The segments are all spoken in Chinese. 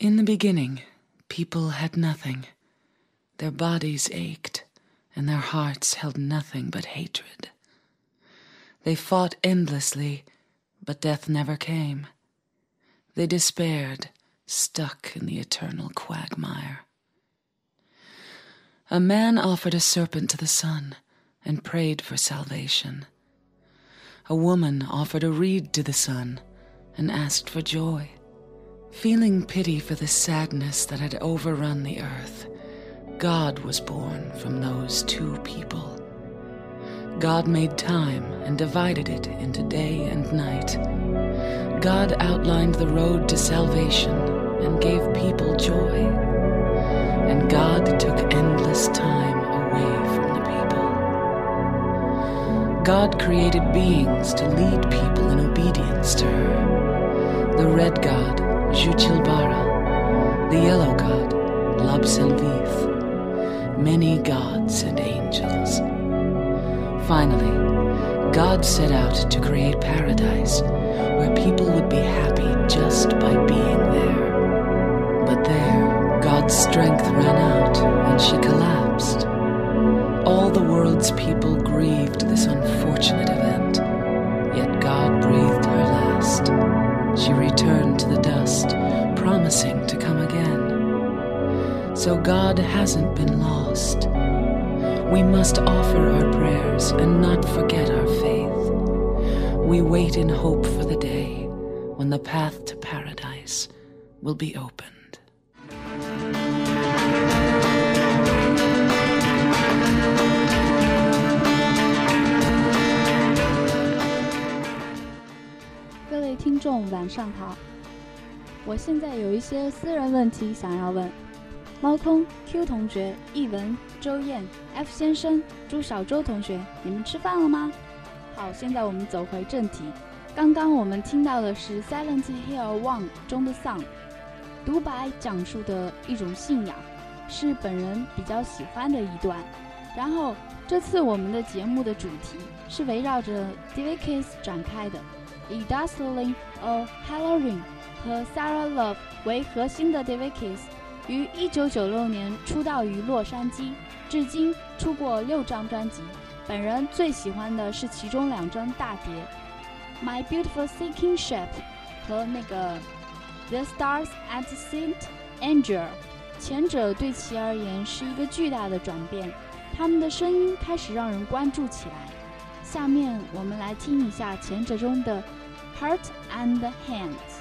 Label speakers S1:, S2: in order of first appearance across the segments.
S1: In the beginning, people had nothing. Their bodies ached, and their hearts held nothing but hatred. They fought endlessly, but death never came. They despaired, stuck in the eternal quagmire. A man offered a serpent to the sun and prayed for salvation. A woman offered a reed to the sun and asked for joy. Feeling pity for the sadness that had overrun the earth, God was born from those two people. God made time and divided it into day and night. God outlined the road to salvation and gave people joy. And God took endless time away from the people. God created beings to lead people in obedience to her. The red God, Juchilbara, the yellow God, Labselvith, many gods and angels. Finally, God set out to create paradise where people would be happy just by being there. But there, God's strength ran out and she collapsed. All the world's people grieved this unfortunate event, yet God breathed returned to the dust, promising to come again. So God hasn't been lost. We must offer our prayers and not forget our faith. We wait in hope for the day when the path to paradise will be opened.
S2: 晚上好。我现在有一些私人问题想要问。猫空、Q 同学、译文、周燕、F 先生、朱小周同学，你们吃饭了吗？好，现在我们走回正题。刚刚我们听到的是《Silent Hill One》中的 song，独白讲述的一种信仰，是本人比较喜欢的一段。然后这次我们的节目的主题是围绕着 David Kiss 展开的，以 Dazzling a Halloween 和 Sarah Love 为核心的 David Kiss。于一九九六年出道于洛杉矶，至今出过六张专辑。本人最喜欢的是其中两张大碟，《My Beautiful Sinking Ship》和那个《The Stars at Saint Angel》。前者对其而言是一个巨大的转变，他们的声音开始让人关注起来。下面我们来听一下前者中的《Heart and Hands》。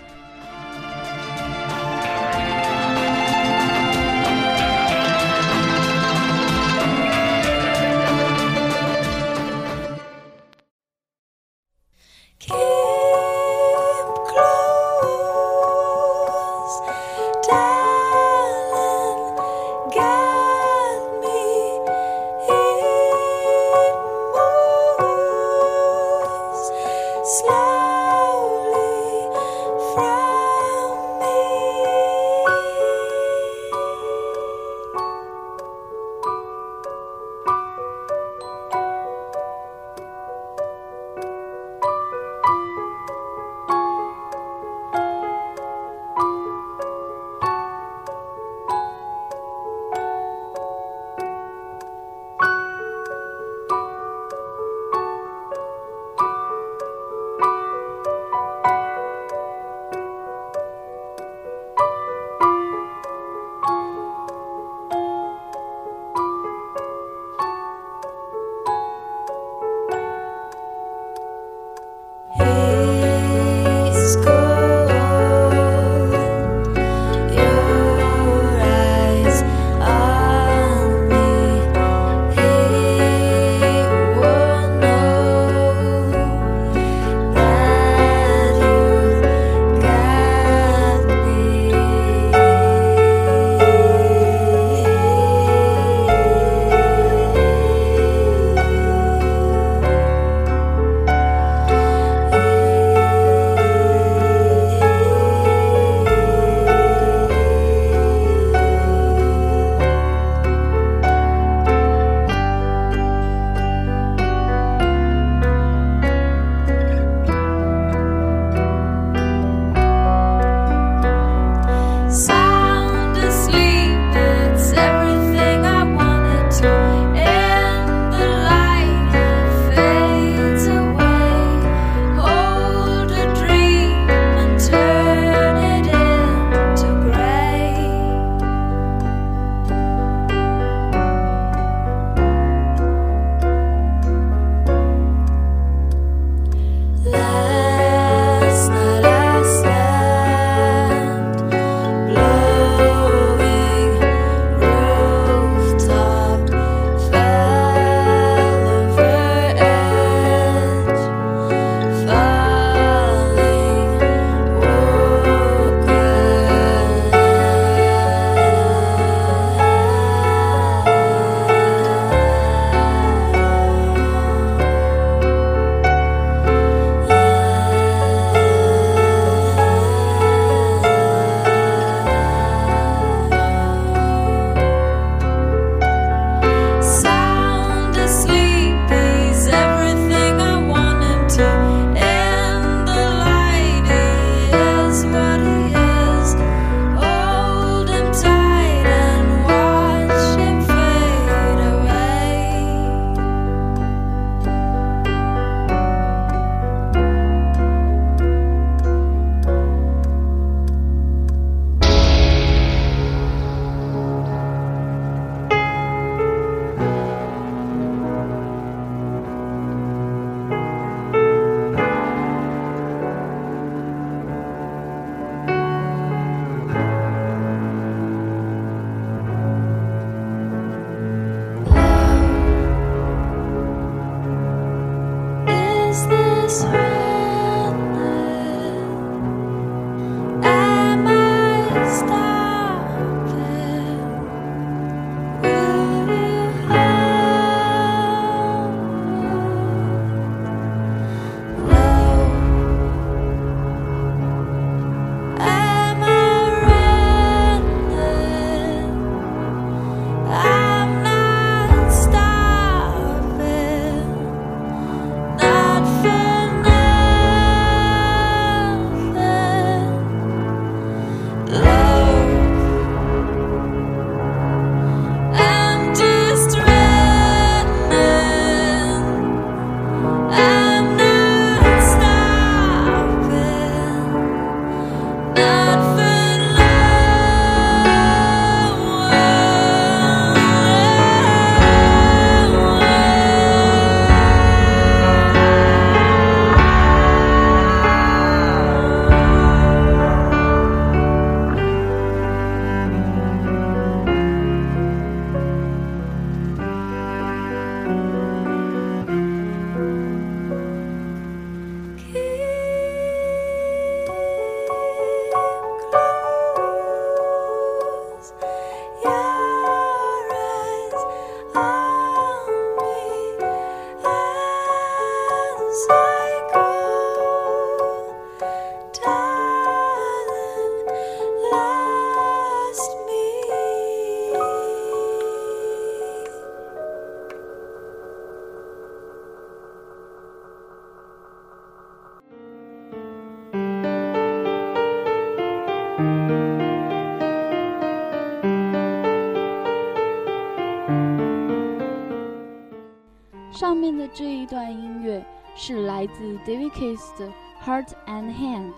S2: David Keys 的《Heart and Hand》，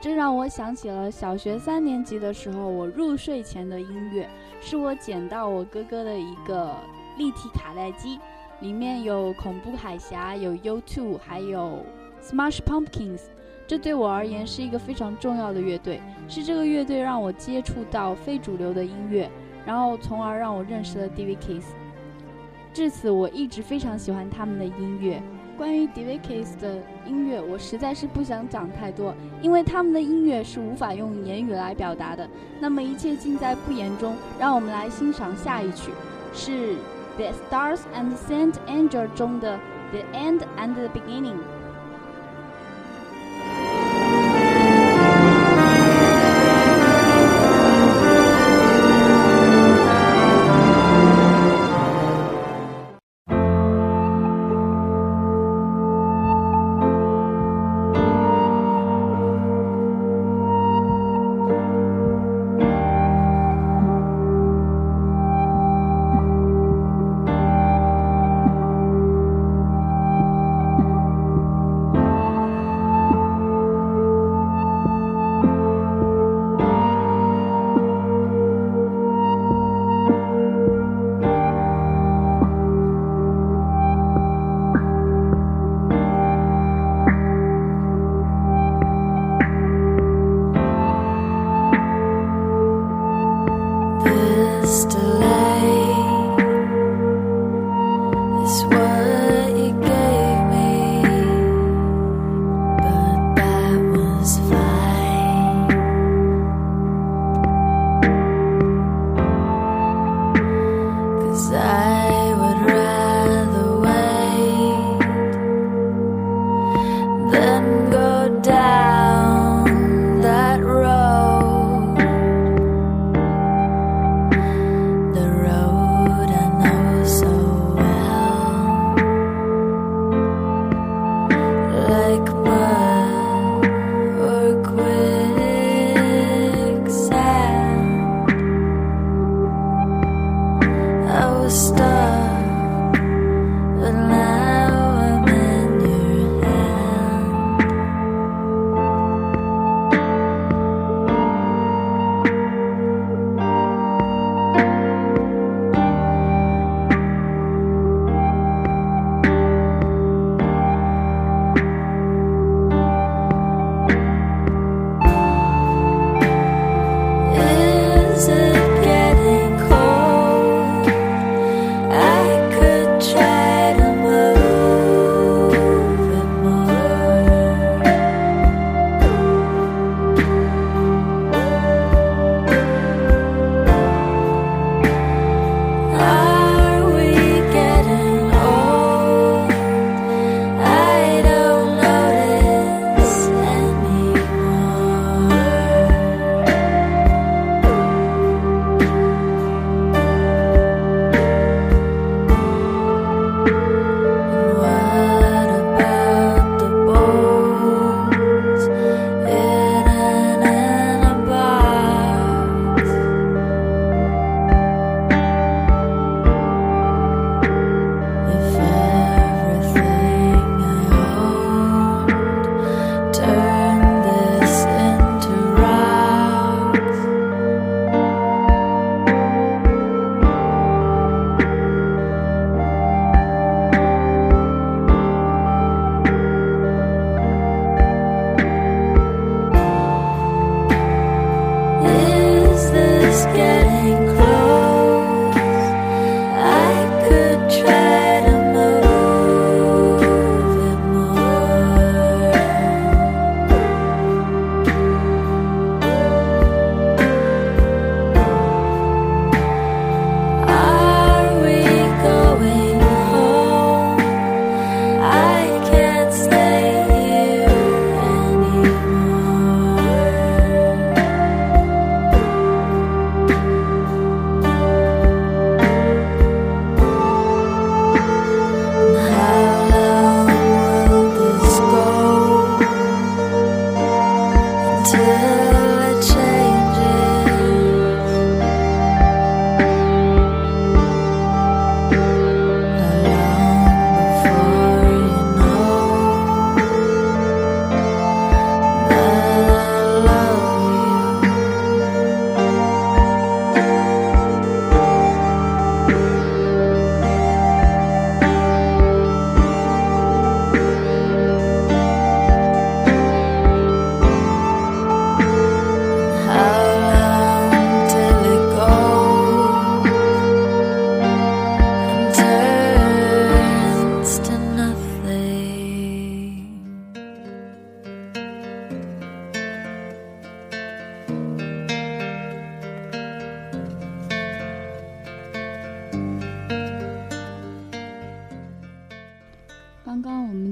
S2: 这让我想起了小学三年级的时候我入睡前的音乐，是我捡到我哥哥的一个立体卡带机，里面有恐怖海峡，有 U2，还有 Smash Pumpkins。这对我而言是一个非常重要的乐队，是这个乐队让我接触到非主流的音乐，然后从而让我认识了 David Kiss。至此，我一直非常喜欢他们的音乐。关于 David Keys 的音乐，我实在是不想讲太多，因为他们的音乐是无法用言语来表达的。那么一切尽在不言中，让我们来欣赏下一曲，是《The Stars and Saint Angel》中的《The End and the Beginning》。
S3: Then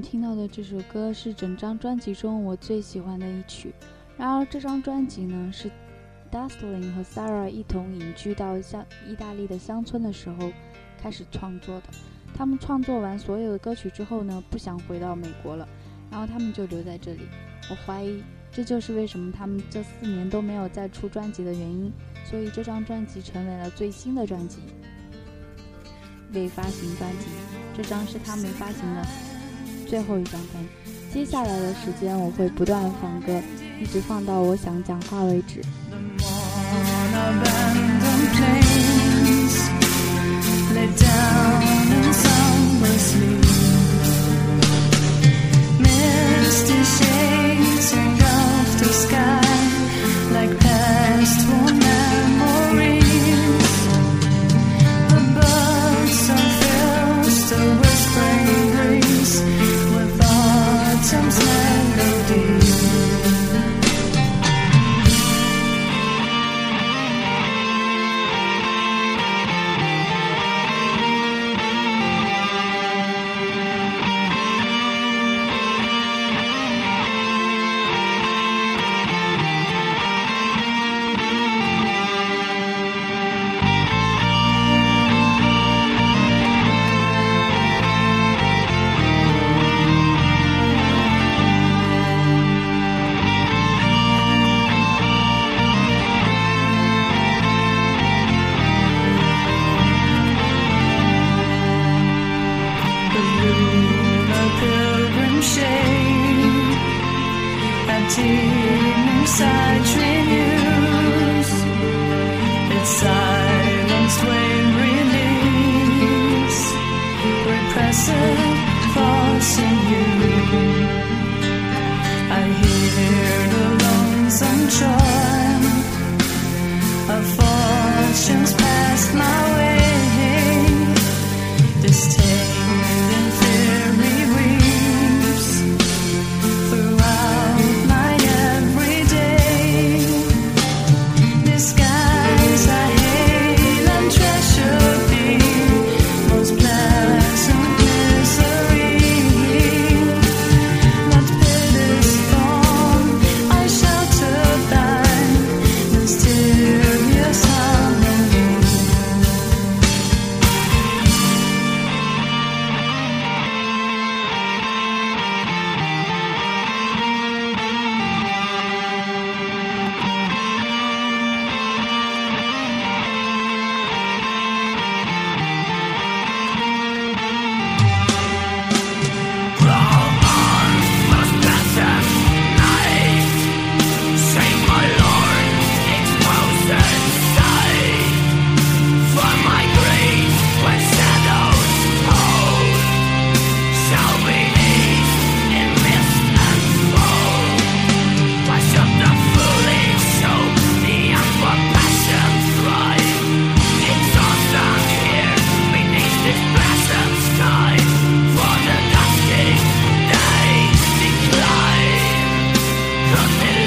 S3: 听到的这首歌是整张专辑中我最喜欢的一曲。然而，这张专辑呢是 Dustin 和 Sarah 一同隐居到乡意大利的乡村的时候开始创作的。他们创作完所有的歌曲之后呢，不想回到美国了，然后他们就留在这里。我怀疑这就是为什么他们这四年都没有再出专辑的原因。所以这张专辑成为了最新的专辑，未发行专辑。这张是他们发行的最后一张单。接下来的时间我会不断放歌，一直放到我想讲话为止。
S2: Misty shades sky like. routine inside its silenced when release repressive thoughts in
S3: you. I hear the lonesome joy of fortunes past my way.
S4: nothing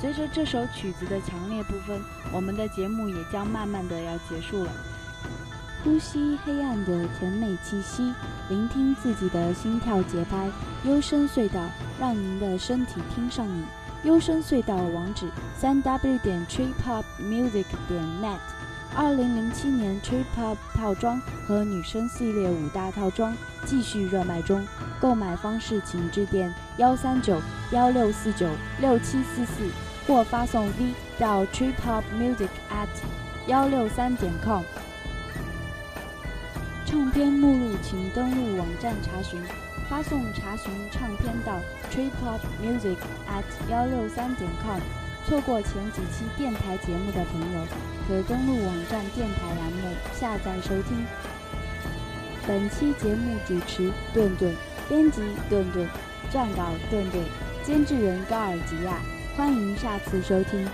S2: 随着这首曲子的强烈部分，我们的节目也将慢慢的要结束了。呼吸黑暗的甜美气息，聆听自己的心跳节拍。幽深隧道，让您的身体听上瘾。幽深隧道网址：三 w 点 triphopmusic 点 net。二零零七年 trip-hop 套装和女生系列五大套装继续热卖中，购买方式请致电幺三九幺六四九六七四四或发送 V 到 triphopmusic at 幺六三点 com。唱片目录请登录网站查询，发送查询唱片到 triphopmusic at 幺六三点 com。错过前几期电台节目的朋友，可登录网站电台栏目下载收听。本期节目主持顿顿，编辑顿顿，撰稿顿顿，监制人高尔吉亚。欢迎下次收听。